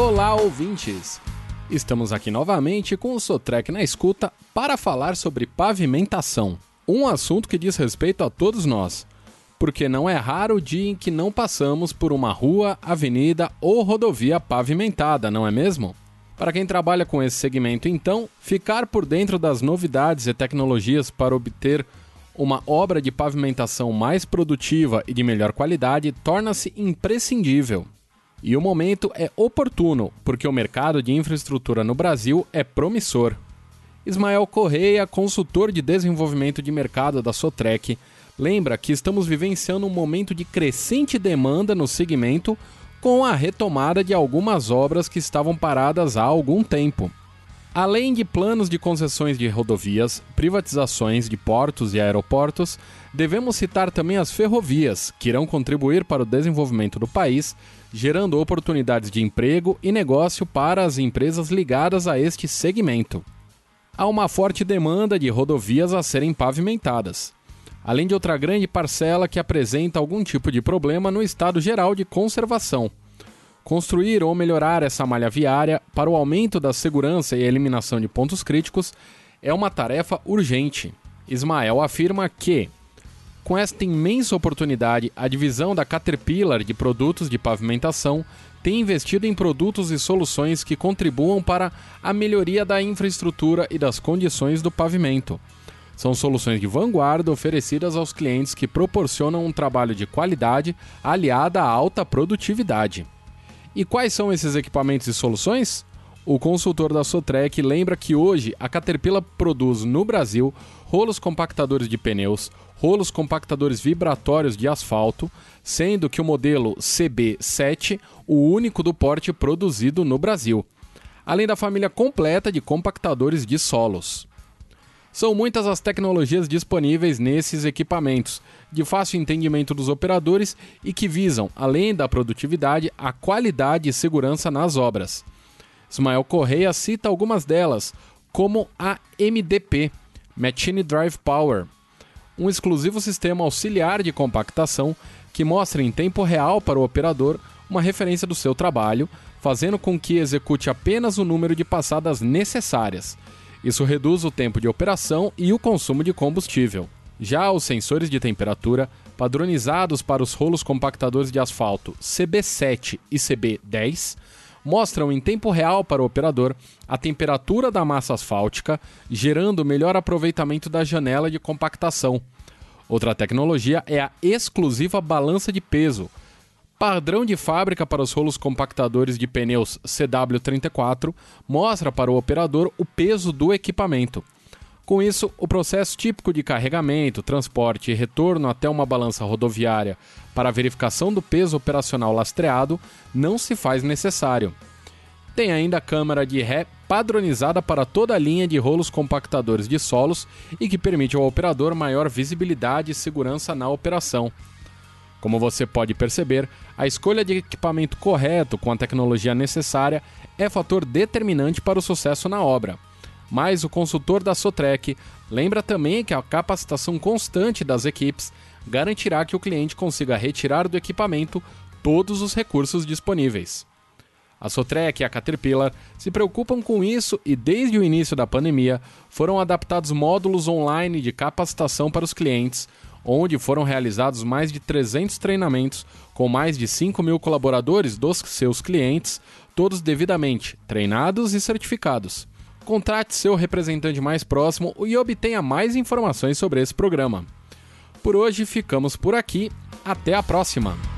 Olá, ouvintes! Estamos aqui novamente com o Sotrec na escuta para falar sobre pavimentação, um assunto que diz respeito a todos nós, porque não é raro o dia em que não passamos por uma rua, avenida ou rodovia pavimentada, não é mesmo? Para quem trabalha com esse segmento, então, ficar por dentro das novidades e tecnologias para obter uma obra de pavimentação mais produtiva e de melhor qualidade torna-se imprescindível. E o momento é oportuno, porque o mercado de infraestrutura no Brasil é promissor. Ismael Correia, consultor de desenvolvimento de mercado da Sotrec, lembra que estamos vivenciando um momento de crescente demanda no segmento com a retomada de algumas obras que estavam paradas há algum tempo. Além de planos de concessões de rodovias, privatizações de portos e aeroportos, devemos citar também as ferrovias, que irão contribuir para o desenvolvimento do país, gerando oportunidades de emprego e negócio para as empresas ligadas a este segmento. Há uma forte demanda de rodovias a serem pavimentadas, além de outra grande parcela que apresenta algum tipo de problema no estado geral de conservação. Construir ou melhorar essa malha viária para o aumento da segurança e eliminação de pontos críticos é uma tarefa urgente. Ismael afirma que, com esta imensa oportunidade, a divisão da Caterpillar de produtos de pavimentação tem investido em produtos e soluções que contribuam para a melhoria da infraestrutura e das condições do pavimento. São soluções de vanguarda oferecidas aos clientes que proporcionam um trabalho de qualidade aliada à alta produtividade. E quais são esses equipamentos e soluções? O consultor da Sotrec lembra que hoje a Caterpillar produz no Brasil rolos compactadores de pneus, rolos compactadores vibratórios de asfalto, sendo que o modelo CB7 o único do porte produzido no Brasil, além da família completa de compactadores de solos. São muitas as tecnologias disponíveis nesses equipamentos, de fácil entendimento dos operadores e que visam, além da produtividade, a qualidade e segurança nas obras. Ismael Correia cita algumas delas, como a MDP, Machine Drive Power, um exclusivo sistema auxiliar de compactação que mostra em tempo real para o operador uma referência do seu trabalho, fazendo com que execute apenas o número de passadas necessárias isso reduz o tempo de operação e o consumo de combustível. Já os sensores de temperatura, padronizados para os rolos compactadores de asfalto CB7 e CB10, mostram em tempo real para o operador a temperatura da massa asfáltica, gerando melhor aproveitamento da janela de compactação. Outra tecnologia é a exclusiva balança de peso, padrão de fábrica para os rolos compactadores de pneus CW34 mostra para o operador o peso do equipamento. Com isso, o processo típico de carregamento, transporte e retorno até uma balança rodoviária para verificação do peso operacional lastreado não se faz necessário. Tem ainda a câmara de ré padronizada para toda a linha de rolos compactadores de solos e que permite ao operador maior visibilidade e segurança na operação. Como você pode perceber, a escolha de equipamento correto com a tecnologia necessária é fator determinante para o sucesso na obra. Mas o consultor da Sotrec lembra também que a capacitação constante das equipes garantirá que o cliente consiga retirar do equipamento todos os recursos disponíveis. A Sotrec e a Caterpillar se preocupam com isso e, desde o início da pandemia, foram adaptados módulos online de capacitação para os clientes, onde foram realizados mais de 300 treinamentos com mais de 5 mil colaboradores dos seus clientes, todos devidamente treinados e certificados. Contrate seu representante mais próximo e obtenha mais informações sobre esse programa. Por hoje ficamos por aqui, até a próxima!